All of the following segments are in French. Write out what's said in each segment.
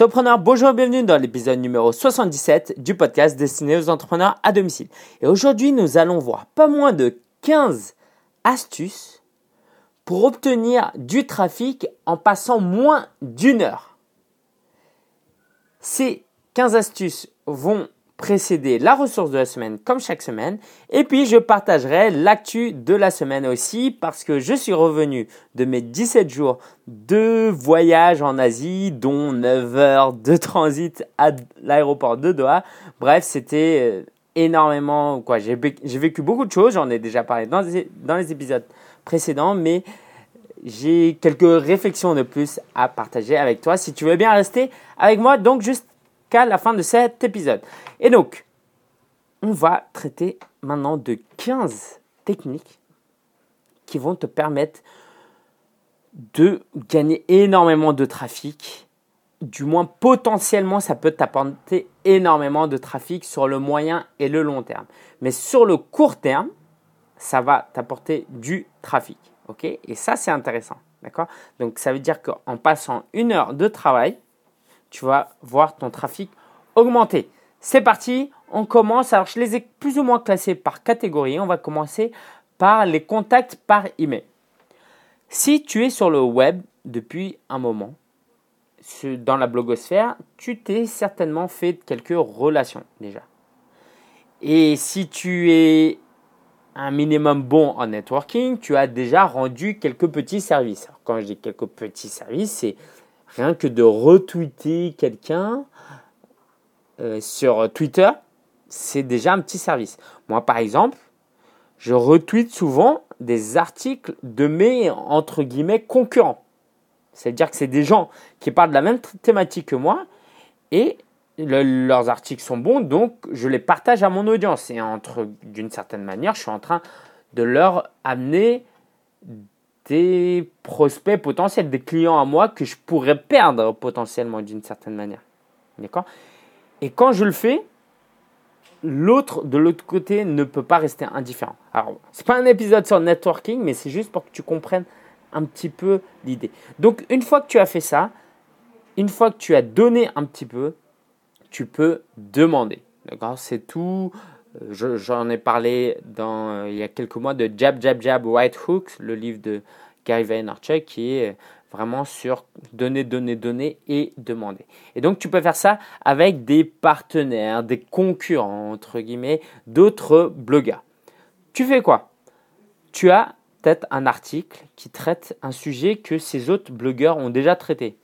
Bonjour et bienvenue dans l'épisode numéro 77 du podcast destiné aux entrepreneurs à domicile. Et aujourd'hui, nous allons voir pas moins de 15 astuces pour obtenir du trafic en passant moins d'une heure. Ces 15 astuces vont précéder la ressource de la semaine comme chaque semaine. Et puis je partagerai l'actu de la semaine aussi parce que je suis revenu de mes 17 jours de voyage en Asie, dont 9 heures de transit à l'aéroport de Doha. Bref, c'était euh, énormément quoi. J'ai vécu beaucoup de choses, j'en ai déjà parlé dans les, dans les épisodes précédents, mais j'ai quelques réflexions de plus à partager avec toi. Si tu veux bien rester avec moi, donc juste qu'à la fin de cet épisode. Et donc, on va traiter maintenant de 15 techniques qui vont te permettre de gagner énormément de trafic. Du moins, potentiellement, ça peut t'apporter énormément de trafic sur le moyen et le long terme. Mais sur le court terme, ça va t'apporter du trafic. OK? Et ça, c'est intéressant. D'accord? Donc, ça veut dire qu'en passant une heure de travail, tu vas voir ton trafic augmenter. C'est parti, on commence. Alors, je les ai plus ou moins classés par catégorie. On va commencer par les contacts par email. Si tu es sur le web depuis un moment, dans la blogosphère, tu t'es certainement fait quelques relations déjà. Et si tu es un minimum bon en networking, tu as déjà rendu quelques petits services. quand je dis quelques petits services, c'est rien que de retweeter quelqu'un euh, sur Twitter, c'est déjà un petit service. Moi, par exemple, je retweete souvent des articles de mes, entre guillemets, concurrents. C'est-à-dire que c'est des gens qui parlent de la même thématique que moi et leurs articles sont bons, donc je les partage à mon audience. Et entre, d'une certaine manière, je suis en train de leur amener des prospects potentiels, des clients à moi que je pourrais perdre potentiellement d'une certaine manière. D'accord? Et quand je le fais, l'autre de l'autre côté ne peut pas rester indifférent. Alors, c'est pas un épisode sur networking, mais c'est juste pour que tu comprennes un petit peu l'idée. Donc, une fois que tu as fait ça, une fois que tu as donné un petit peu, tu peux demander. D'accord? C'est tout. J'en ai parlé dans, euh, il y a quelques mois de Jab, Jab, Jab, White Hooks, le livre de Gary Vaynerchuk qui est vraiment sur donner, donner, donner et demander. Et donc tu peux faire ça avec des partenaires, des concurrents, entre guillemets, d'autres blogueurs. Tu fais quoi? Tu as peut-être un article qui traite un sujet que ces autres blogueurs ont déjà traité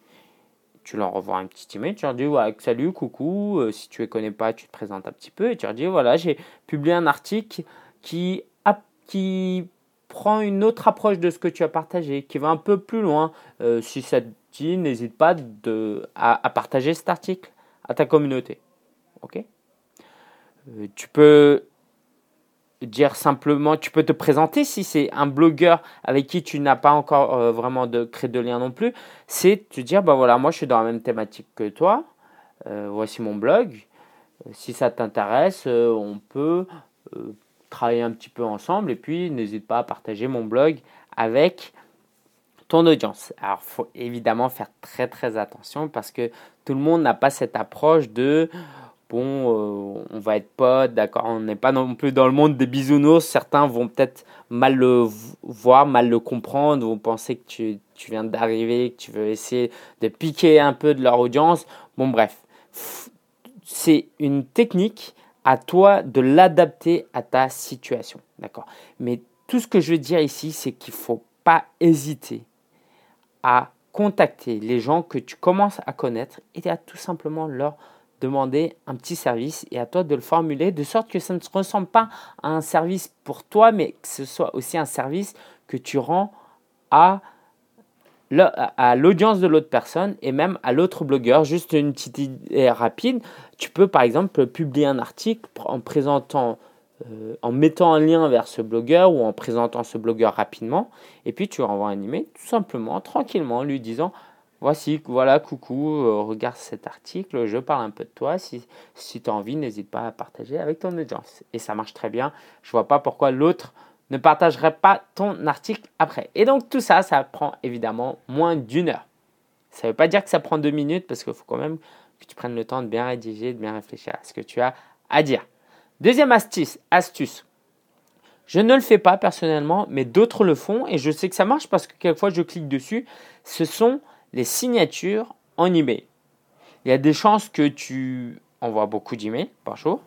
tu leur envoies un petit email, tu leur dis ouais, salut, coucou, euh, si tu ne les connais pas, tu te présentes un petit peu et tu leur dis voilà, j'ai publié un article qui, prend une autre approche de ce que tu as partagé, qui va un peu plus loin. Euh, si ça te dit, n'hésite pas à, partager cet article à ta communauté. Ok? Euh, Tu peux dire simplement, tu peux te présenter si c'est un blogueur avec qui tu n'as pas encore euh, vraiment de créer de lien non plus, c'est te dire, bah voilà, moi je suis dans la même thématique que toi, euh, voici mon blog, si ça t'intéresse, euh, on peut travailler un petit peu ensemble. Et puis n'hésite pas à partager mon blog avec ton audience. Alors, faut évidemment faire très très attention parce que tout le monde n'a pas cette approche de bon, euh, on va être potes, d'accord, on n'est pas non plus dans le monde des bisounours. Certains vont peut-être mal le voir, mal le comprendre, vont penser que tu, tu viens d'arriver, que tu veux essayer de piquer un peu de leur audience. Bon, bref, c'est une technique à toi de l'adapter à ta situation, d'accord? Mais tout ce que je veux dire ici, c'est qu'il ne faut pas hésiter à contacter les gens que tu commences à connaître et à tout simplement leur demander un petit service et à toi de le formuler de sorte que ça ne se ressemble pas à un service pour toi, mais que ce soit aussi un service que tu rends à l'audience de l'autre personne et même à l'autre blogueur. Juste une petite idée rapide. Tu peux par exemple publier un article en présentant, euh, en mettant un lien vers ce blogueur ou en présentant ce blogueur rapidement. Et puis tu envoies un email tout simplement, tranquillement, lui disant Voici, voilà, coucou, euh, regarde cet article, je parle un peu de toi. Si, si tu as envie, n'hésite pas à partager avec ton audience. Et ça marche très bien. Je vois pas pourquoi l'autre ne partagerait pas ton article après. Et donc tout ça, ça prend évidemment moins d'une heure. Ça ne veut pas dire que ça prend deux minutes parce qu'il faut quand même que tu prennes le temps de bien rédiger, de bien réfléchir à ce que tu as à dire. Deuxième astuce, astuce. Je ne le fais pas personnellement, mais d'autres le font et je sais que ça marche parce que quelquefois je clique dessus. Ce sont les signatures en email. Il y a des chances que tu envoies beaucoup d'emails par jour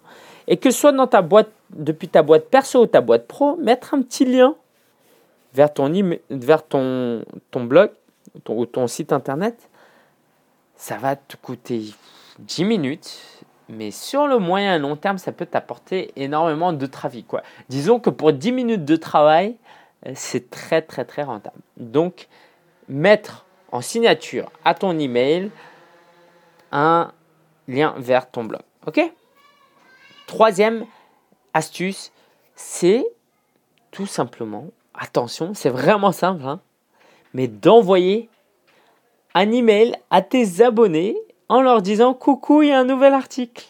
et que soit dans ta boîte, depuis ta boîte perso ou ta boîte pro, mettre un petit lien vers ton, vers ton, ton blog ou ton site internet, ça va te coûter 10 minutes, mais sur le moyen et long terme, ça peut t'apporter énormément de trafic. Quoi. Disons que pour 10 minutes de travail, euh, c'est très très très rentable. Donc, mettre en signature à ton email un lien vers ton blog. OK? Troisième astuce, c'est tout simplement, attention, c'est vraiment simple, hein, mais d'envoyer un email à tes abonnés en leur disant coucou, il y a un nouvel article.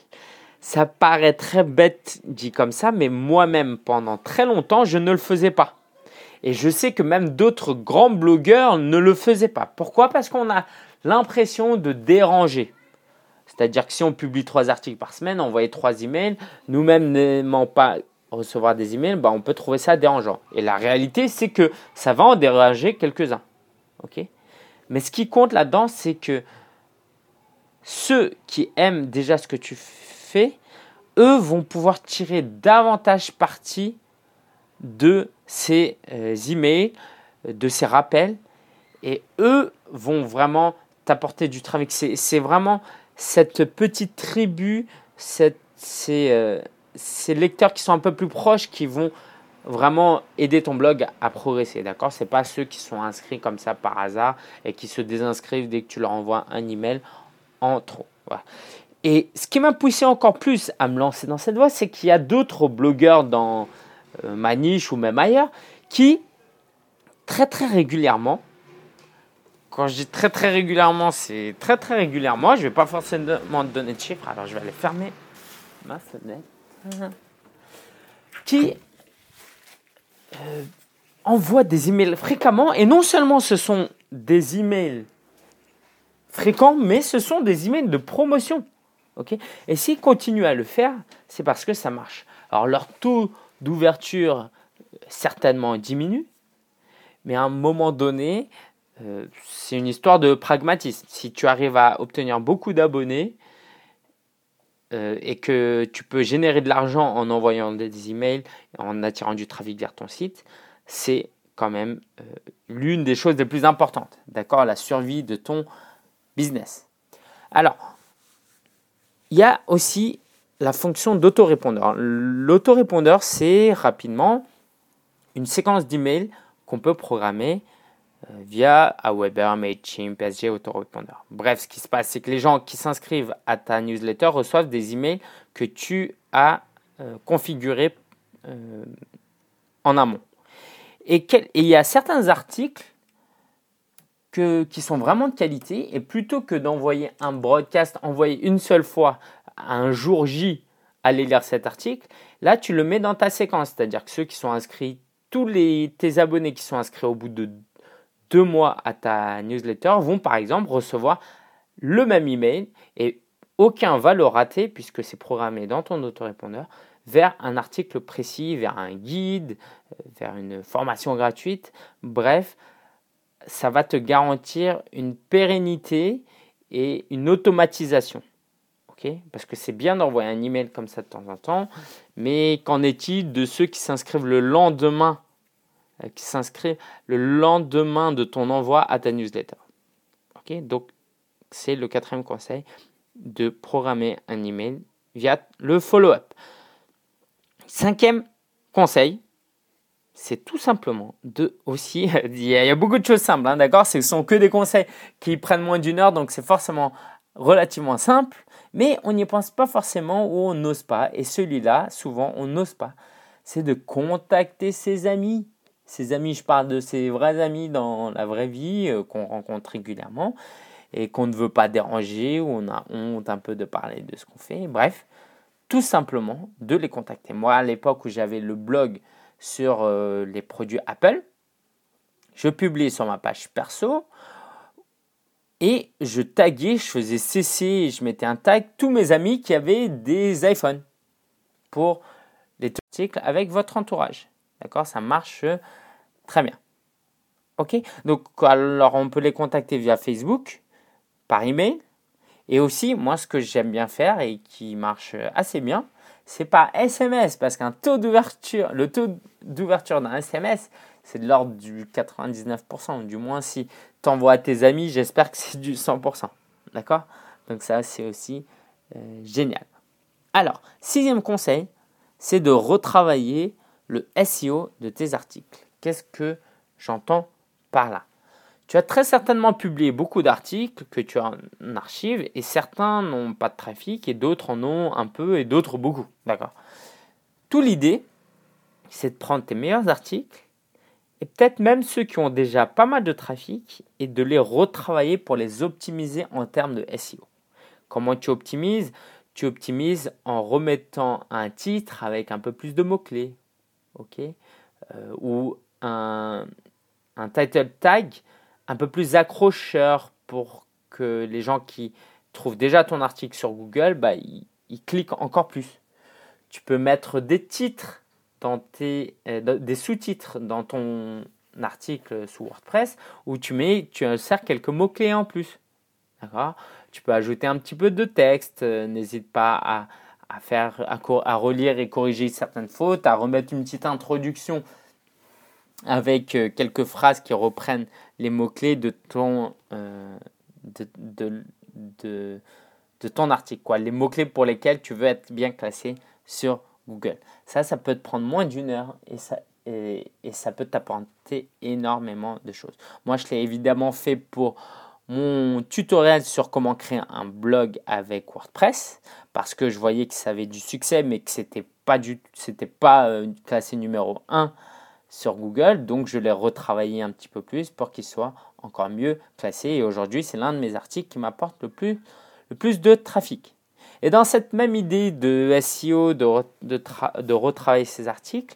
Ça paraît très bête dit comme ça, mais moi-même pendant très longtemps, je ne le faisais pas. Et je sais que même d'autres grands blogueurs ne le faisaient pas. Pourquoi? Parce qu'on a l'impression de déranger. C'est-à-dire que si on publie trois articles par semaine, envoyer trois emails, nous-mêmes n'aimant pas recevoir des emails, bah on peut trouver ça dérangeant. Et la réalité, c'est que ça va en déranger quelques-uns. Mais ce qui compte là-dedans, c'est que ceux qui aiment déjà ce que tu fais, eux vont pouvoir tirer davantage parti de ces euh, emails, de ces rappels, et eux vont vraiment t'apporter du travail. C'est vraiment cette petite tribu, euh, ces, lecteurs qui sont un peu plus proches qui vont vraiment aider ton blog à progresser. D'accord? Ce pas ceux qui sont inscrits comme ça par hasard et qui se désinscrivent dès que tu leur envoies un email en trop. Et ce qui m'a poussé encore plus à me lancer dans cette voie, c'est qu'il y a d'autres blogueurs dans euh, ma niche ou même ailleurs qui, très très régulièrement, quand je dis très très régulièrement, c'est très très régulièrement, je ne vais pas forcément te donner de chiffres, alors je vais aller fermer ma fenêtre, qui euh, envoient des emails fréquemment, et non seulement ce sont des emails fréquents, mais ce sont des emails de promotion. ok? Et s'ils continuent à le faire, c'est parce que ça marche. Alors leur taux d'ouverture euh, certainement diminue, mais à un moment donné, euh, c'est une histoire de pragmatisme. Si tu arrives à obtenir beaucoup d'abonnés euh, et que tu peux générer de l'argent en envoyant des emails, en attirant du trafic vers ton site, c'est quand même l'une des choses les plus importantes. D'accord La survie de ton business. Alors, il y a aussi la fonction d'autorépondeur. L'autorépondeur, c'est rapidement une séquence d'emails qu'on peut programmer euh, via Aweber, MailChimp, PSG, autorépondeur. Bref, ce qui se passe, c'est que les gens qui s'inscrivent à ta newsletter reçoivent des emails que tu as euh, configurés euh, en amont. et il y a certains articles qui sont vraiment de qualité et plutôt que d'envoyer un broadcast, envoyer une seule fois un jour J, aller lire cet article, là tu le mets dans ta séquence, c'est-à-dire que ceux qui sont inscrits, tous les, tes abonnés qui sont inscrits au bout de deux mois à ta newsletter vont par exemple recevoir le même email et aucun va le rater puisque c'est programmé dans ton autorépondeur vers un article précis, vers un guide, vers une formation gratuite. Bref, ça va te garantir une pérennité et une automatisation. Parce que c'est bien d'envoyer un email comme ça de temps en temps, mais qu'en est-il de ceux qui s'inscrivent le lendemain euh, qui s'inscrivent le lendemain de ton envoi à ta newsletter? Donc, c'est le quatrième conseil de programmer un email via le follow-up. Cinquième conseil, c'est tout simplement de aussi, il y, a, beaucoup de choses simples, hein, d'accord? Ce sont que des conseils qui prennent moins d'une heure, donc c'est forcément relativement simple, mais on n'y pense pas forcément ou on n'ose pas. Et celui-là, souvent, on n'ose pas. C'est de contacter ses amis. Ses amis, je parle de ses vrais amis dans la vraie vie, euh, qu'on rencontre régulièrement et qu'on ne veut pas déranger ou on a honte un peu de parler de ce qu'on fait. Bref, tout simplement de les contacter. Moi, à l'époque où j'avais le blog sur euh, les produits Apple. Je publie sur ma page perso Et je taguais, je faisais cesser, je mettais un tag tous mes amis qui avaient des iPhones pour les articles avec votre entourage. D'accord? Ça marche très bien. Ok? Donc, alors on peut les contacter via Facebook, par email. Et aussi, moi, ce que j'aime bien faire et qui marche assez bien, c'est par SMS parce qu'un taux d'ouverture, le taux d'ouverture d'un SMS, c'est de l'ordre du 99%, du moins si tu envoies à tes amis, j'espère que c'est du 100%. D'accord? Donc ça, c'est aussi euh, génial. Alors, sixième conseil, c'est de retravailler le SEO de tes articles. Qu'est-ce que j'entends par là? Tu as très certainement publié beaucoup d'articles que tu as en archive et certains n'ont pas de trafic et d'autres en ont un peu et d'autres beaucoup. D'accord? Tout l'idée, c'est de prendre tes meilleurs articles et peut-être même ceux qui ont déjà pas mal de trafic et de les retravailler pour les optimiser en termes de SEO. Comment tu optimises? Tu optimises en remettant un titre avec un peu plus de mots-clés, ok? Euh, Ou un, un title tag un peu plus accrocheur pour que les gens qui trouvent déjà ton article sur Google, bah, ils, ils cliquent encore plus. Tu peux mettre des titres dans tes, euh, des sous-titres dans ton article sous WordPress où tu mets, tu insères quelques mots-clés en plus. Tu peux ajouter un petit peu de texte. Euh, n'hésite pas à, à faire, à, relire et corriger certaines fautes, à remettre une petite introduction avec euh, quelques phrases qui reprennent les mots-clés de ton, de, de, de, ton article. Quoi. Les mots-clés pour lesquels tu veux être bien classé sur Google. Ça, ça peut te prendre moins d'une heure et ça, peut t'apporter énormément de choses. Moi, je l'ai évidemment fait pour mon tutoriel sur comment créer un blog avec WordPress parce que je voyais que ça avait du succès mais que c'était pas pas euh, classé numéro 1 sur Google donc je l'ai retravaillé un petit peu plus pour qu'il soit encore mieux classé et aujourd'hui c'est l'un de mes articles qui m'apporte le plus de trafic. Et dans cette même idée de SEO, de, de, retravailler ces articles,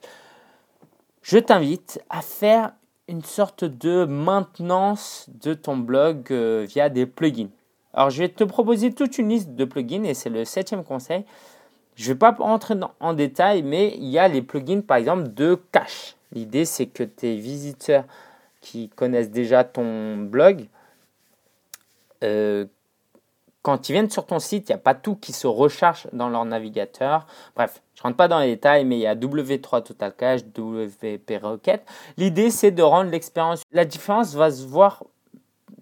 je t'invite à faire une sorte de maintenance de ton blog euh, via des plugins. Alors, je vais te proposer toute une liste de plugins et c'est le septième conseil. Je ne vais pas rentrer en détail, mais il y a les plugins, par exemple, de cache. L'idée, c'est que tes visiteurs qui connaissent déjà ton blog, euh, quand ils viennent sur ton site, il n'y a pas tout qui se recharge dans leur navigateur. Bref, je ne rentre pas dans les détails, mais il y a W3 Total Cache, WP Rocket. L'idée, c'est de rendre l'expérience. La différence va se voir,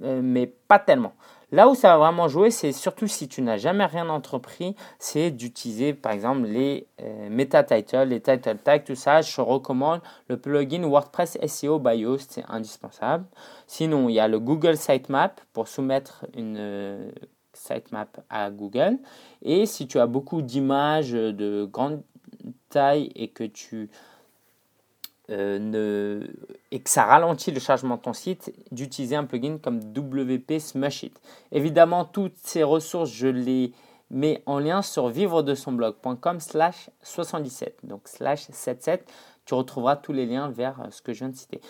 euh, mais pas tellement. Là où ça va vraiment jouer, c'est surtout si tu n'as jamais rien entrepris, c'est d'utiliser par exemple les euh, meta titles, les title tags, tout ça. Je recommande le plugin WordPress SEO BIOS, c'est indispensable. Sinon, il y a le Google Sitemap pour soumettre une euh, sitemap à Google. Et si tu as beaucoup d'images de grande taille et que tu euh, ne, et que ça ralentit le chargement de ton site, d'utiliser un plugin comme WP Smushit. Évidemment, toutes ces ressources, je les mets en lien sur vivre de son blog.com slash 77. Donc slash 77, tu retrouveras tous les liens vers euh, ce que je viens de citer.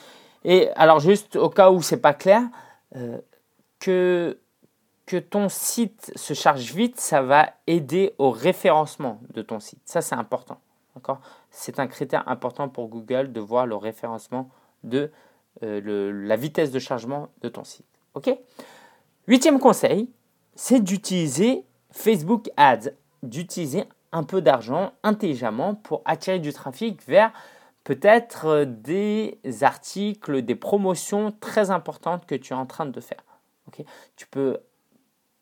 Et alors juste au cas où c'est pas clair, euh, que ton site se charge vite, ça va aider au référencement de ton site. Ça, c'est important. D'accord? C'est un critère important pour Google de voir le référencement de euh, la vitesse de chargement de ton site. OK? Huitième conseil, c'est d'utiliser Facebook Ads, d'utiliser un peu d'argent intelligemment pour attirer du trafic vers peut-être euh, des articles, des promotions très importantes que tu es en train de faire. Ok? Tu peux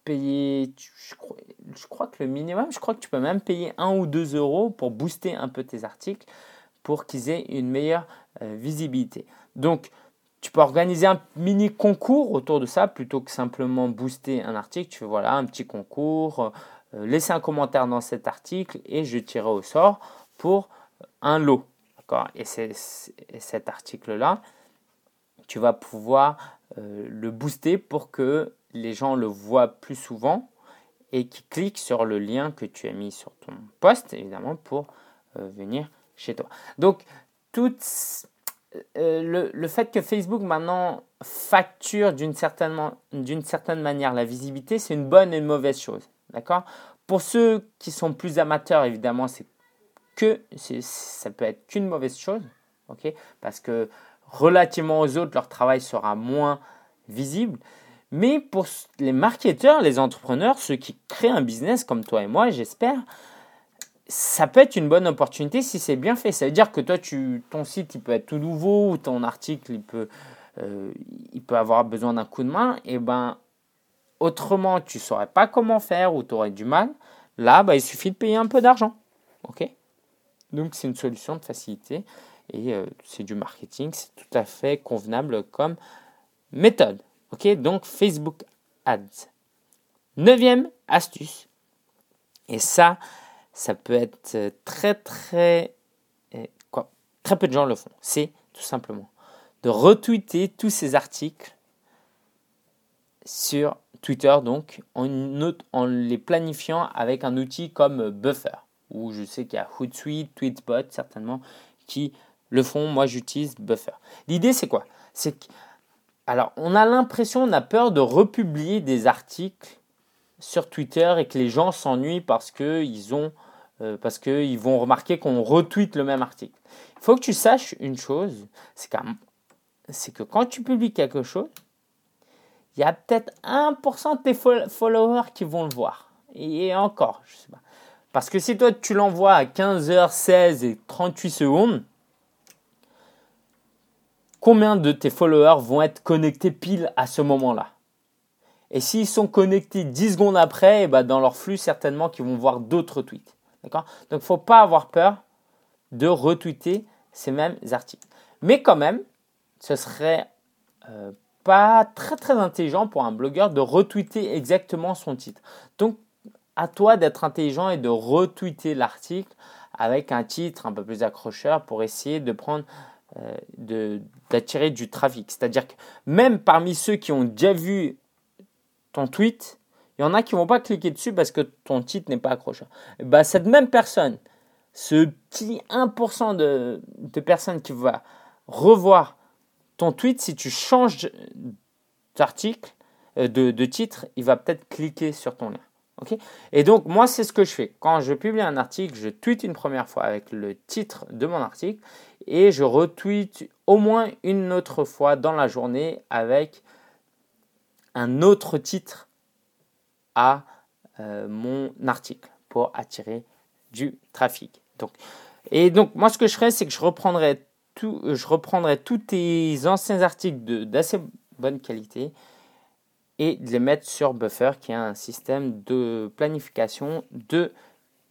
payer, je crois, que le minimum, je crois que tu peux même payer 1 ou 2 euros pour booster un peu tes articles pour qu'ils aient une meilleure euh, visibilité. Donc, tu peux organiser un mini concours autour de ça plutôt que simplement booster un article. Tu fais voilà un petit concours, euh, un commentaire dans cet article et je tirerai au sort pour un lot. D'accord? Et, c'est, cet article-là, tu vas pouvoir euh, le booster pour que les gens le voient plus souvent et qui cliquent sur le lien que tu as mis sur ton poste, évidemment, pour euh, venir chez toi. Donc, toutes, le, le, fait que Facebook maintenant facture d'une certaine, certaine manière la visibilité, c'est une bonne et une mauvaise chose. D'accord? Pour ceux qui sont plus amateurs, évidemment, c'est que ça peut être qu'une mauvaise chose. Parce que relativement aux autres, leur travail sera moins visible. Mais pour les marketeurs, les entrepreneurs, ceux qui créent un business comme toi et moi, j'espère, ça peut être une bonne opportunité si c'est bien fait. Ça veut dire que toi, tu, ton site, il peut être tout nouveau ou ton article, il peut, euh, il peut avoir besoin d'un coup de main. Et ben, autrement, tu ne saurais pas comment faire ou tu aurais du mal. Là, bah, il suffit de payer un peu d'argent. Donc, c'est une solution de facilité et euh, c'est du marketing. C'est tout à fait convenable comme méthode. OK Donc, Facebook Ads. Neuvième astuce. Et ça, ça peut être euh, très très euh, quoi très peu de gens le font. C'est tout simplement de retweeter tous ces articles sur Twitter donc en, les planifiant avec un outil comme Buffer ou je sais qu'il y a Hootsuite, Tweetbot certainement qui le font. Moi j'utilise Buffer. L'idée c'est quoi? C'est alors on a l'impression, on a peur de republier des articles sur Twitter et que les gens s'ennuient parce qu'ils ont euh, vont remarquer qu'on retweet le même article. Il faut que tu saches une chose, c'est que quand tu publies quelque chose, il y a peut-être 1% de tes followers qui vont le voir. Et encore, je sais pas. Parce que si toi tu l'envoies à 15h16 et 38 secondes, combien de tes followers vont être connectés pile à ce moment-là Et s'ils sont connectés 10 secondes après, eh ben, dans leur flux, certainement qu'ils vont voir d'autres tweets. Donc, il ne faut pas avoir peur de retweeter ces mêmes articles. Mais quand même, ce serait euh, pas très très intelligent pour un blogueur de retweeter exactement son titre. Donc, à toi d'être intelligent et de retweeter l'article avec un titre un peu plus accrocheur pour essayer de prendre euh, d'attirer du trafic. C'est-à-dire que même parmi ceux qui ont déjà vu ton tweet, il y en a qui vont pas cliquer dessus parce que ton titre n'est pas accrocheur. Bah, cette même personne, ce petit 1% de, de personnes qui va revoir ton tweet, si tu changes d'article, euh, de, de, titre, il va peut-être cliquer sur ton lien. Ok Et donc, moi, c'est ce que je fais. Quand je publie un article, je tweete une première fois avec le titre de mon article et je retweete au moins une autre fois dans la journée avec un autre titre à euh, mon article pour attirer du trafic. Donc, et donc, moi, ce que je ferais, c'est que je reprendrai, tout, je reprendrai tous tes anciens articles d'assez bonne qualité et de les mettre sur Buffer, qui est un système de planification de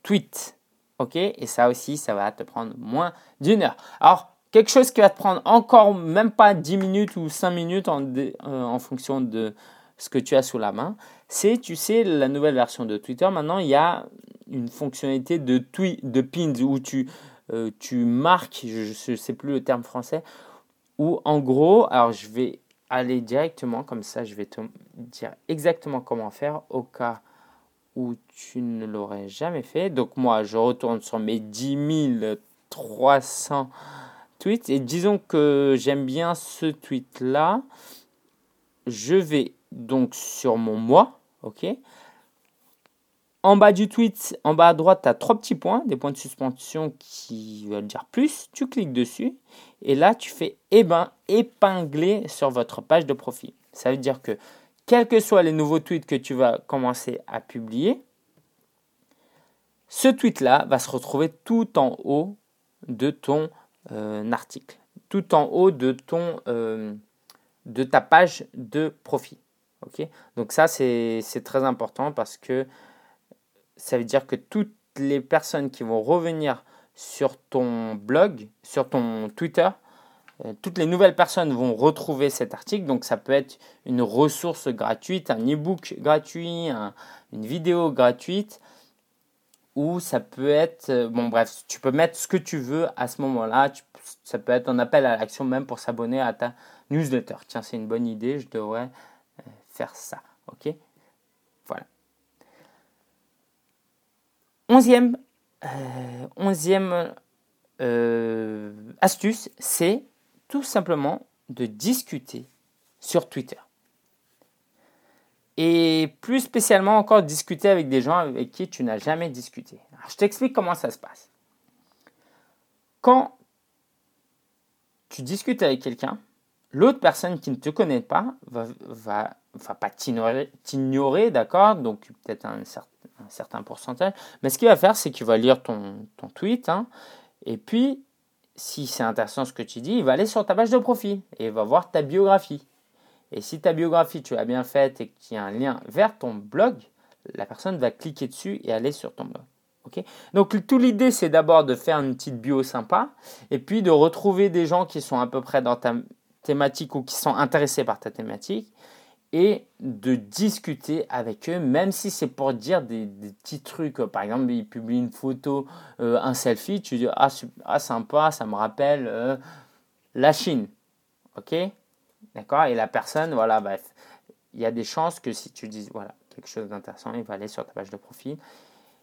tweets. OK? Et ça aussi, ça va te prendre moins d'une heure. Alors, quelque chose qui va te prendre encore même pas 10 minutes ou 5 minutes en, euh, en fonction de ce que tu as sous la main, c'est, tu sais, la nouvelle version de Twitter. Maintenant, il y a une fonctionnalité de, tweet, de pins où tu, euh, tu marques, je ne sais plus le terme français, où en gros, alors je vais aller directement, comme ça je vais te dire exactement comment faire au cas où tu ne l'aurais jamais fait. Donc moi, je retourne sur mes 10 300 tweets et disons que j'aime bien ce tweet-là. Je vais donc sur mon moi, ok? En bas du tweet, en bas à droite, tu as trois petits points, des points de suspension qui veulent dire plus. Tu cliques dessus et là, tu fais eh ben, épingler sur votre page de profil. Ça veut dire que quels que soient les nouveaux tweets que tu vas commencer à publier, ce tweet-là va se retrouver tout en haut de ton euh, article, tout en haut de, ton, euh, de ta page de profil. Donc ça, c'est très important parce que ça veut dire que toutes les personnes qui vont revenir sur ton blog, sur ton Twitter, euh, toutes les nouvelles personnes vont retrouver cet article. Donc ça peut être une ressource gratuite, un e-book gratuit, une vidéo gratuite, ou ça peut être, euh, bon bref, tu peux mettre ce que tu veux à ce moment-là. Ça peut être un appel à l'action même pour s'abonner à ta newsletter. Tiens, c'est une bonne idée, je devrais faire ça. Ok? Voilà. Onzième, euh, onzième euh, astuce, c'est tout simplement de discuter sur Twitter. Et plus spécialement encore discuter avec des gens avec qui tu n'as jamais discuté. je t'explique comment ça se passe. Quand tu discutes avec quelqu'un, l'autre personne qui ne te connaît pas va, va, pas t'ignorer, d'accord? Donc peut-être un, un, certain pourcentage. Mais ce qu'il va faire, c'est qu'il va lire ton, tweet. Hein, et puis, si c'est intéressant ce que tu dis, il va aller sur ta page de profil et il va voir ta biographie. Et si ta biographie, tu l'as bien faite et qu'il y a un lien vers ton blog, la personne va cliquer dessus et aller sur ton blog. Donc, toute l'idée, c'est d'abord de faire une petite bio sympa et puis de retrouver des gens qui sont à peu près dans ta thématique ou qui sont intéressés par ta thématique de discuter avec eux, même si c'est pour dire des, petits trucs. Par exemple, ils publient une photo, euh, un selfie, tu dis ah, ah, sympa, ça me rappelle euh, la Chine. Ok? D'accord? Et la personne, voilà, bref, il y a des chances que si tu dis voilà, quelque chose d'intéressant, il va aller sur ta page de profil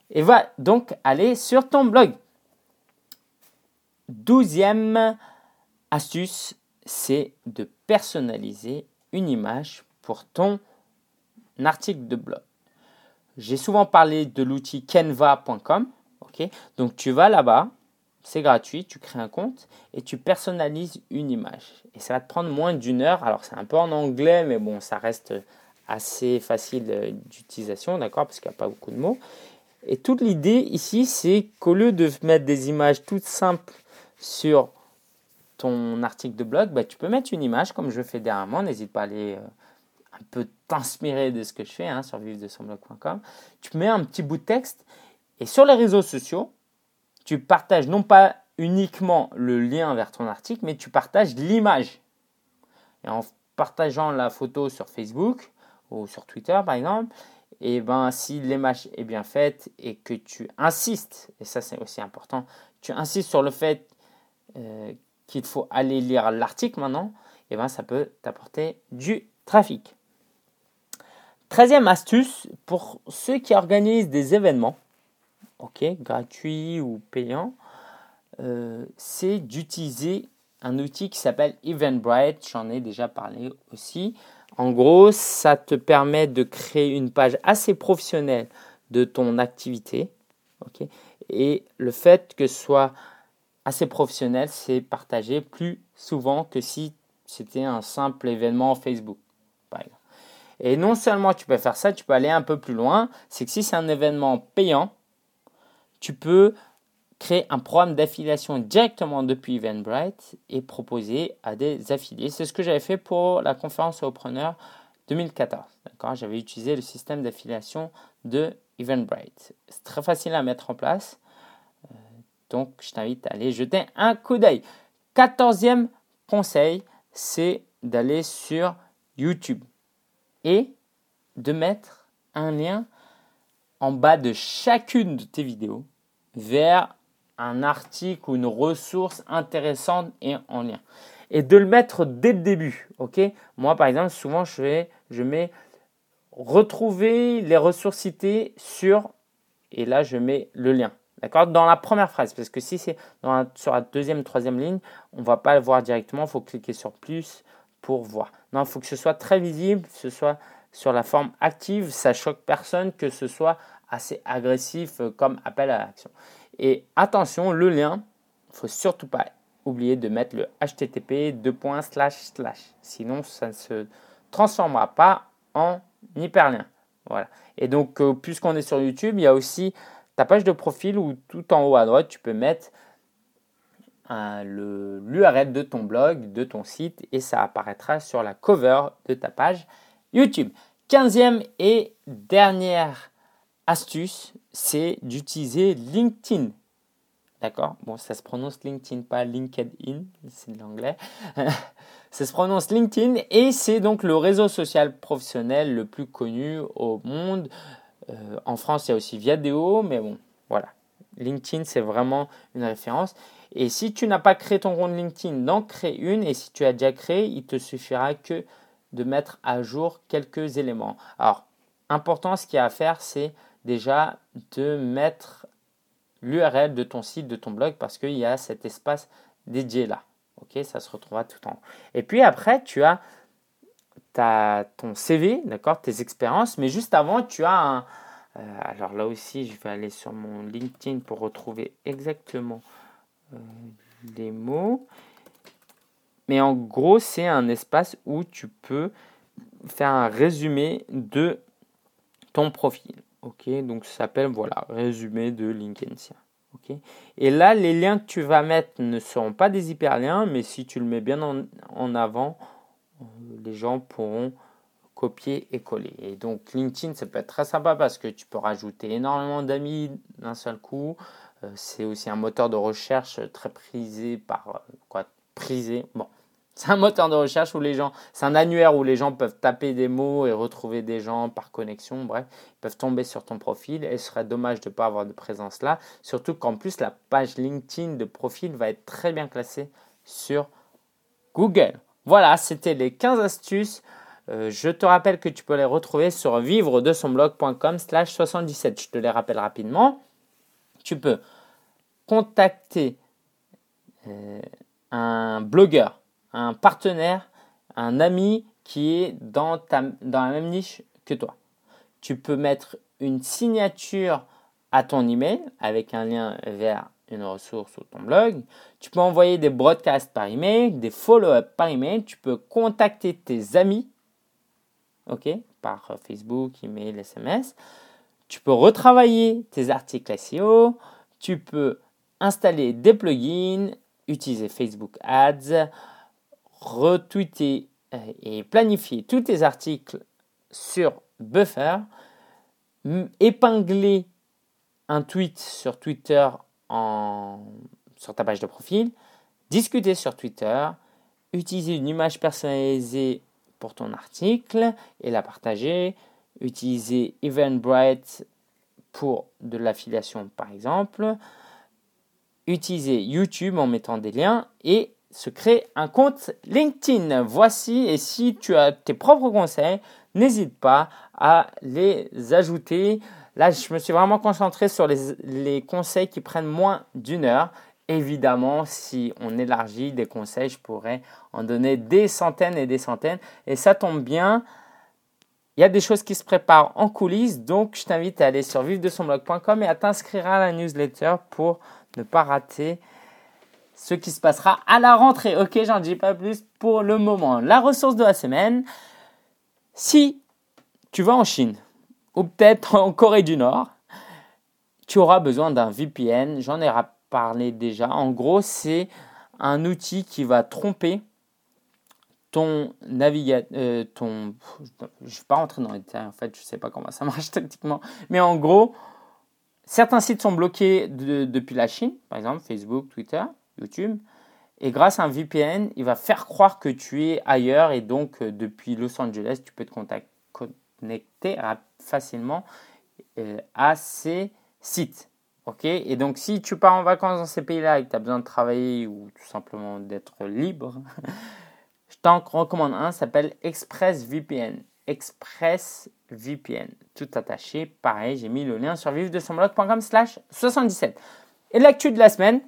et va donc aller sur ton blog. Douzième astuce, c'est de personnaliser une image pour ton article de blog. J'ai souvent parlé de l'outil canva.com. Donc tu vas là-bas, c'est gratuit, tu crées un compte et tu personnalises une image. Et ça va te prendre moins d'une heure. Alors c'est un peu en anglais, mais bon, ça reste assez facile euh, d'utilisation, d'accord, parce qu'il n'y a pas beaucoup de mots. Et toute l'idée ici, c'est qu'au lieu de mettre des images toutes simples sur ton article de blog, bah, tu peux mettre une image comme je fais dernièrement. N'hésite pas à aller euh, un peu t'inspirer de ce que je fais hein, sur vivre. Tu mets un petit bout de texte et sur les réseaux sociaux, tu partages non pas uniquement le lien vers ton article, mais tu partages l'image. Et en partageant la photo sur Facebook ou sur Twitter par exemple, et ben si l'image est bien faite et que tu insistes, et ça c'est aussi important, tu insistes sur le fait euh, qu'il faut aller lire l'article maintenant, et ben ça peut t'apporter du trafic. Treizième astuce pour ceux qui organisent des événements, ok, gratuits ou payants, euh, c'est d'utiliser un outil qui s'appelle Eventbrite. J'en ai déjà parlé aussi. En gros, ça te permet de créer une page assez professionnelle de ton activité. Et le fait que ce soit assez professionnel, c'est partagé plus souvent que si c'était un simple événement Facebook. Et non seulement tu peux faire ça, tu peux aller un peu plus loin. C'est que si c'est un événement payant, tu peux créer un programme d'affiliation directement depuis Eventbrite et proposer à des affiliés. C'est ce que j'avais fait pour la conférence Preneur 2014. J'avais utilisé le système d'affiliation de Eventbrite. C'est très facile à mettre en place. Euh, donc, je t'invite à aller jeter un coup d'œil. Quatorzième conseil, c'est d'aller sur YouTube et de mettre un lien en bas de chacune de tes vidéos vers un article ou une ressource intéressante et en lien. Et de le mettre dès le début. Moi, par exemple, souvent, je, fais, je mets retrouver les ressources citées sur, et là, je mets le lien. D'accord? Dans la première phrase, parce que si c'est sur la deuxième, troisième ligne, on ne va pas le voir directement, il faut cliquer sur plus pour voir. Non, il faut que ce soit très visible, que ce soit sur la forme active, ça choque personne, que ce soit assez agressif euh, comme appel à l'action. Et attention, le lien, il faut surtout pas oublier de mettre le http sinon ça ne se transformera pas en hyperlien. Voilà. Et donc, euh, puisqu'on est sur YouTube, il y a aussi ta page de profil où tout en haut à droite, tu peux mettre l'URL de ton blog, de ton site, et ça apparaîtra sur la cover de ta page YouTube. Quinzième et dernière astuce, c'est d'utiliser LinkedIn. D'accord? Bon, ça se prononce LinkedIn, pas LinkedIn, c'est de l'anglais. ça se prononce LinkedIn et c'est donc le réseau social professionnel le plus connu au monde. Euh, en France, il y a aussi Viadeo, mais bon, voilà. LinkedIn, c'est vraiment une référence. Et si tu n'as pas créé ton compte LinkedIn, donc crée une. Et si tu as déjà créé, il te suffira que de mettre à jour quelques éléments. Alors, important, ce qu'il y a à faire, c'est déjà de mettre l'URL de ton site, de ton blog, parce qu'il y a cet espace dédié là. Ok, ça se retrouvera tout en haut. Et puis après, tu as, ton CV, d'accord, tes expériences, mais juste avant, tu as un. Euh, alors là aussi, je vais aller sur mon LinkedIn pour retrouver exactement euh, les mots. Mais en gros, c'est un espace où tu peux faire un résumé de ton profil. Ok, donc ça s'appelle voilà résumé de LinkedIn. Ok, et là les liens que tu vas mettre ne seront pas des hyperliens, mais si tu le mets bien en, avant, euh, les gens pourront copier et coller. Et donc LinkedIn, ça peut être très sympa parce que tu peux rajouter énormément d'amis d'un seul coup. Euh, c'est aussi un moteur de recherche très prisé par euh, quoi prisé. Bon, c'est un moteur de recherche où les gens, c'est un annuaire où les gens peuvent taper des mots et retrouver des gens par connexion. Bref, ils peuvent tomber sur ton profil et ce serait dommage de ne pas avoir de présence là. Surtout qu'en plus, la page LinkedIn de profil va être très bien classée sur Google. Voilà, c'était les 15 astuces. Euh, je te rappelle que tu peux les retrouver sur vivre de son blog.com slash 77. Je te les rappelle rapidement. Tu peux contacter euh, un blogueur un partenaire, un ami qui est dans, la même niche que toi. Tu peux mettre une signature à ton email avec un lien vers une ressource ou ton blog. Tu peux envoyer des broadcasts par email, des follow-up par email. Tu peux contacter tes amis, ok, par Facebook, email, SMS. Tu peux retravailler tes articles SEO. Tu peux installer des plugins, utiliser Facebook Ads, retweeter euh, et planifier tous tes articles sur Buffer, épingler un tweet sur Twitter en, sur ta page de profil, discuter sur Twitter, utiliser une image personnalisée pour ton article et la partager, utiliser Eventbrite pour de l'affiliation par exemple, utiliser YouTube en mettant des liens et se créer un compte LinkedIn. Voici, et si tu as tes propres conseils, n'hésite pas à les ajouter. Là, je me suis vraiment concentré sur les, conseils qui prennent moins d'une heure. Évidemment, si on élargit des conseils, je pourrais en donner des centaines et des centaines. Et ça tombe bien, il y a des choses qui se préparent en coulisses. Donc, je t'invite à aller sur vivre-de-son-blog.com et à t'inscrire à la newsletter pour ne pas rater ce qui se passera à la rentrée. Ok, j'en dis pas plus pour le moment. La ressource de la semaine, si tu vas en Chine ou peut-être en Corée du Nord, tu auras besoin d'un VPN. J'en ai parlé déjà. En gros, c'est un outil qui va tromper ton navigateur, je ne vais pas rentrer dans les détails en fait, je ne sais pas comment ça marche tactiquement, mais en gros, certains sites sont bloqués depuis la Chine, par exemple Facebook, Twitter, YouTube. Et grâce à un VPN, il va faire croire que tu es ailleurs et donc euh, depuis Los Angeles, tu peux te connecter facilement euh, à ces sites. Et donc si tu pars en vacances dans ces pays-là et que tu as besoin de travailler ou tout simplement d'être libre, je t'en recommande un, s'appelle ExpressVPN. ExpressVPN, tout attaché. Pareil, j'ai mis le lien sur vive de son blog.com slash 77. Et l'actu de la semaine,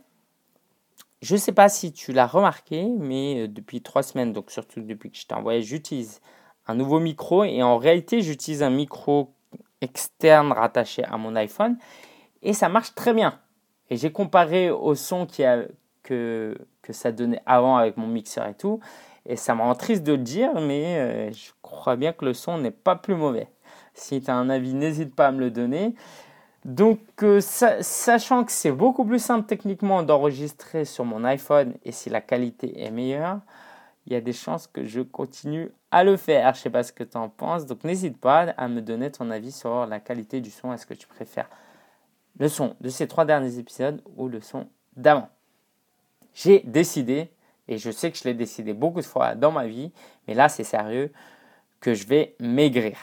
je ne sais pas si tu l'as remarqué, mais euh, depuis trois semaines, donc surtout depuis que je t'ai envoyé, j'utilise un nouveau micro et en réalité, j'utilise un micro externe rattaché à mon iPhone et ça marche très bien. Et j'ai comparé au son qui a, que, que ça donnait avant avec mon mixeur et tout. Et ça me rend triste de le dire, mais euh, je crois bien que le son n'est pas plus mauvais. Si tu as un avis, n'hésite pas à me le donner. Donc, euh, sachant que c'est beaucoup plus simple techniquement d'enregistrer sur mon iPhone et si la qualité est meilleure, il y a des chances que je continue à le faire. Je ne sais pas ce que tu en penses, donc n'hésite pas à me donner ton avis sur la qualité du son. Est-ce que tu préfères le son de ces trois derniers épisodes ou le son d'avant? J'ai décidé, et je sais que je l'ai décidé beaucoup de fois dans ma vie, mais là c'est sérieux, que je vais maigrir.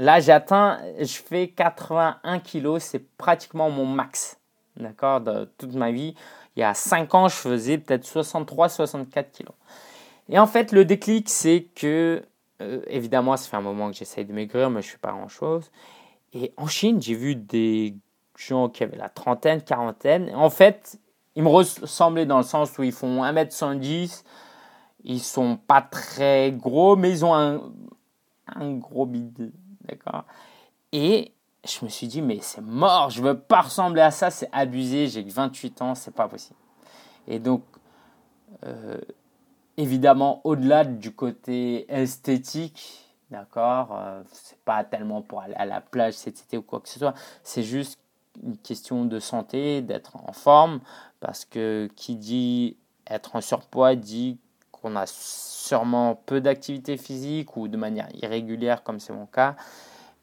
Là, j'atteins, je fais 81 kilos, c'est pratiquement mon max. D'accord De toute ma vie. Il y a 5 ans, je faisais peut-être 63-64 kilos. Et en fait, le déclic, c'est que, euh, évidemment, ça fait un moment que j'essaye de maigrir, mais je ne fais pas grand-chose. Et en Chine, j'ai vu des gens qui avaient la trentaine, quarantaine. En fait, ils me ressemblaient dans le sens où ils font 1m110. Ils sont pas très gros, mais ils ont un, gros bide. D'accord? Et je me suis dit, mais c'est mort, je veux pas ressembler à ça, c'est abusé, j'ai que 28 ans, c'est pas possible. Et donc, euh, évidemment, au-delà du côté esthétique, d'accord, euh, c'est pas tellement pour aller à la plage cet été ou quoi que ce soit, c'est juste une question de santé, d'être en forme, parce que qui dit être en surpoids dit qu'on a sûrement peu d'activité physique ou de manière irrégulière, comme c'est mon cas.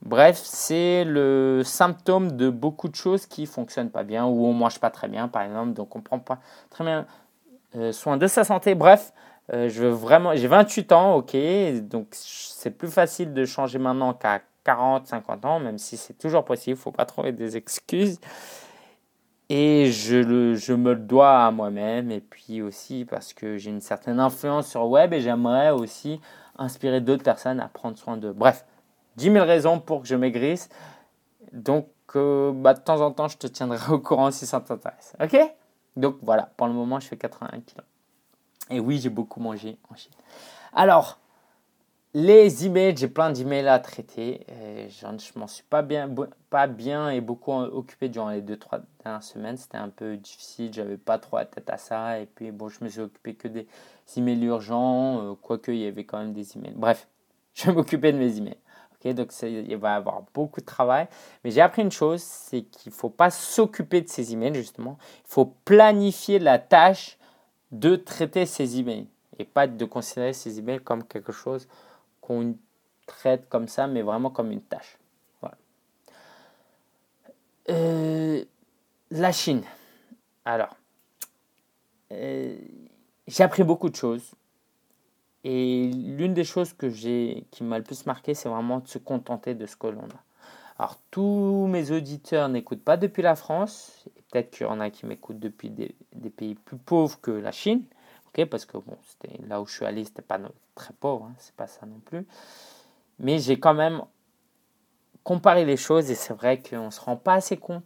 Bref, c'est le symptôme de beaucoup de choses qui ne fonctionnent pas bien ou on mange pas très bien, par exemple, donc on prend pas très bien euh, soin de sa santé. Bref, euh, je veux vraiment, j'ai 28 ans, ok, donc c'est plus facile de changer maintenant qu'à 40, 50 ans, même si c'est toujours possible, faut pas trouver des excuses. Et je, le, je me le dois à moi-même, et puis aussi parce que j'ai une certaine influence sur le web et j'aimerais aussi inspirer d'autres personnes à prendre soin d'eux. Bref, 10 000 raisons pour que je maigrisse. Donc, euh, bah, de temps en temps, je te tiendrai au courant si ça t'intéresse. Ok? Donc voilà, pour le moment, je fais 81 kg. Et oui, j'ai beaucoup mangé en Chine. Alors, les emails, j'ai plein d'emails à traiter. je ne m'en suis pas bien, pas et beaucoup occupé durant les 2-3 dernières semaines. C'était un peu difficile, j'avais pas trop la tête à ça. Et puis, bon, je me suis occupé que des emails urgents, euh, quoique il y avait quand même des emails. Bref, je vais m'occuper de mes emails. donc, il va y avoir beaucoup de travail. Mais j'ai appris une chose c'est qu'il ne faut pas s'occuper de ces emails, justement. Il faut planifier la tâche de traiter ces emails et pas de considérer ces emails comme quelque chose qu'on traite comme ça, mais vraiment comme une tâche. Euh, la Chine. Alors, euh, j'ai appris beaucoup de choses. Et l'une des choses que j'ai, qui m'a le plus marqué, c'est vraiment de se contenter de ce que l'on a. Alors, tous mes auditeurs n'écoutent pas depuis la France. Peut-être qu'il y en a qui m'écoutent depuis des, des, pays plus pauvres que la Chine. Parce que bon, c'était là où je suis allé, c'était pas très pauvre, hein, c'est pas ça non plus. Mais j'ai quand même comparé les choses et c'est vrai qu'on ne se rend pas assez compte,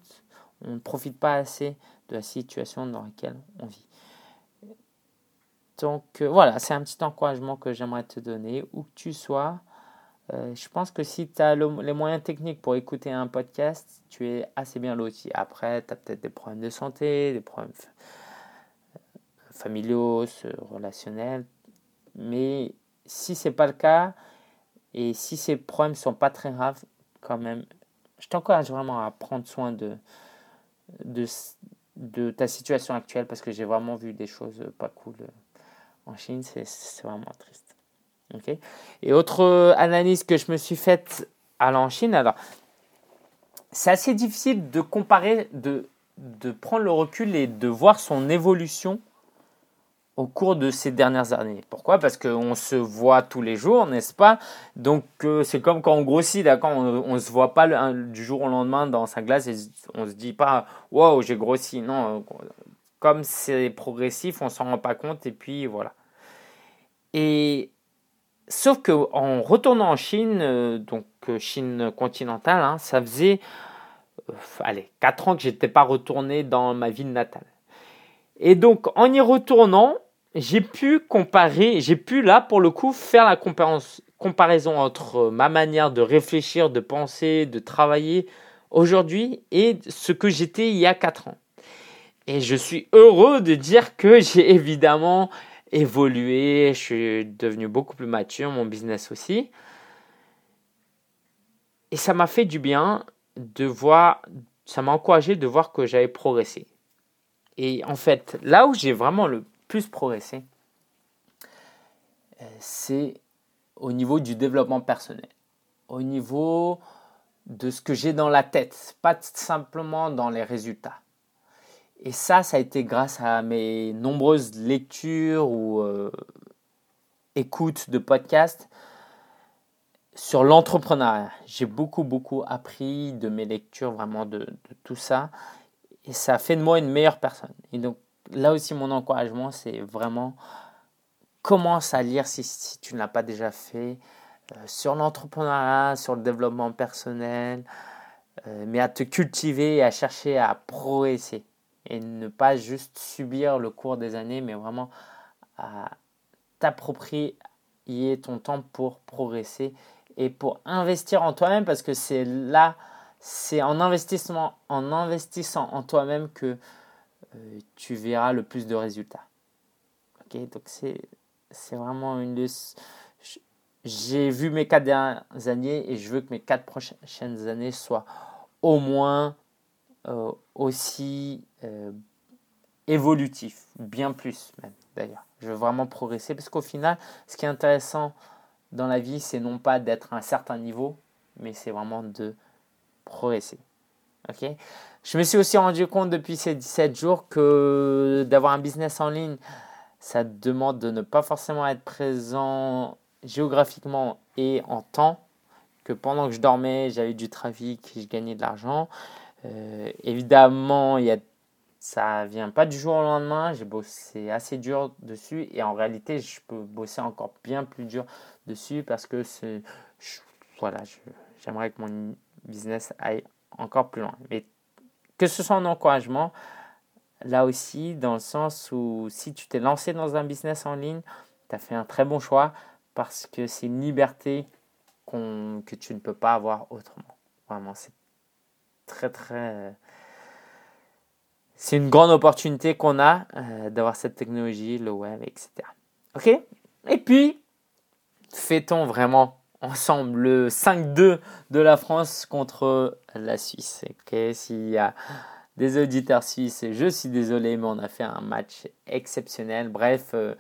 on ne profite pas assez de la situation dans laquelle on vit. Donc euh, voilà, c'est un petit encouragement que j'aimerais te donner, où que tu sois. Euh, je pense que si tu as les moyens techniques pour écouter un podcast, tu es assez bien loti. Après, tu as peut-être des problèmes de santé, des problèmes familiaux, relationnels. Mais si ce n'est pas le cas, et si ces problèmes ne sont pas très graves, quand même, je t'encourage vraiment à prendre soin de, de, ta situation actuelle parce que j'ai vraiment vu des choses pas cool en Chine. C'est vraiment triste. Et autre analyse que je me suis faite en Chine, alors, c'est assez difficile de comparer, de, de prendre le recul et de voir son évolution au cours de ces dernières années. Pourquoi? Parce qu'on se voit tous les jours, n'est-ce pas? Donc euh, c'est comme quand on grossit, d'accord? On ne se voit pas du jour au lendemain dans sa glace et on se dit pas « Wow, j'ai grossi ». Non, euh, comme c'est progressif, on s'en rend pas compte et puis voilà. Et sauf que en retournant en Chine, euh, donc Chine continentale, hein, ça faisait allez, 4 ans que j'étais pas retourné dans ma ville natale. Et donc, en y retournant, j'ai pu comparer, j'ai pu là, pour le coup, faire la comparaison entre ma manière de réfléchir, de penser, de travailler aujourd'hui et ce que j'étais il y a 4 ans. Et je suis heureux de dire que j'ai évidemment évolué, je suis devenu beaucoup plus mature, mon business aussi. Et ça m'a fait du bien de voir, ça m'a encouragé de voir que j'avais progressé. Et en fait, là où j'ai vraiment le plus progressé, euh, c'est au niveau du développement personnel, au niveau de ce que j'ai dans la tête, pas simplement dans les résultats. Et ça, ça a été grâce à mes nombreuses lectures ou euh, écoutes de podcasts sur l'entrepreneuriat. J'ai beaucoup, beaucoup appris de mes lectures, vraiment de, de tout ça et ça fait de moi une meilleure personne. Et donc là aussi, mon encouragement, c'est vraiment commence à lire si, si tu ne l'as pas déjà fait euh, sur l'entrepreneuriat, sur le développement personnel, euh, mais à te cultiver et à chercher à progresser. et ne pas juste subir le cours des années, mais vraiment à t'approprier ton temps pour progresser et pour investir en toi-même parce que c'est là, c'est en investissement, en investissant en toi-même que euh, tu verras le plus de résultats. Ok, donc c'est, c'est vraiment une de j'ai vu mes quatre dernières années et je veux que mes quatre prochaines années soient au moins euh, aussi euh, évolutifs, bien plus même d'ailleurs. Je veux vraiment progresser parce qu'au final, ce qui est intéressant dans la vie, c'est non pas d'être à un certain niveau, mais c'est vraiment de progresser. Ok? Je me suis aussi rendu compte depuis ces 17 jours que d'avoir un business en ligne, ça demande de ne pas forcément être présent géographiquement et en temps, que pendant que je dormais, j'avais du trafic je gagnais de l'argent. Euh, évidemment, y a, ça vient pas du jour au lendemain. J'ai bossé assez dur dessus et en réalité, je peux bosser encore bien plus dur dessus parce que c'est, voilà, j'aimerais que mon business aille encore plus loin. Mais que ce soit un encouragement, là aussi, dans le sens où si tu t'es lancé dans un business en ligne, tu as fait un très bon choix parce que c'est une liberté que tu ne peux pas avoir autrement. Vraiment, c'est très très... C'est une grande opportunité qu'on a euh, d'avoir cette technologie, le web, etc. Ok? Et puis, fêtons vraiment ensemble le 5-2 de la France contre la Suisse. Ok S'il y a? Des auditeurs suisses, je suis désolé, mais on a fait un match exceptionnel. Bref, euh,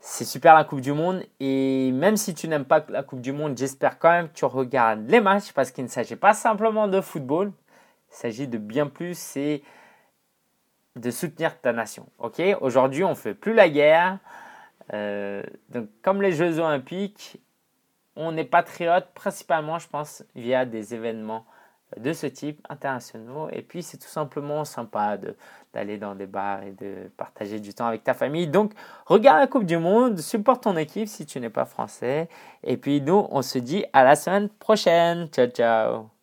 c'est super la Coupe du Monde. Et même si tu n'aimes pas la Coupe du Monde, j'espère quand même que tu regardes les matchs parce qu'il ne s'agit pas simplement de football. Il s'agit de bien plus, c'est de soutenir ta nation. Ok? Aujourd'hui, on ne fait plus la guerre. Euh, donc, comme les Jeux Olympiques, on est patriote principalement, je pense, via des événements de ce type internationaux. Et puis, c'est tout simplement sympa d'aller dans des bars et de partager du temps avec ta famille. Donc, regarde la Coupe du Monde, supporte ton équipe si tu n'es pas français. Et puis, nous, on se dit à la semaine prochaine. Ciao, ciao.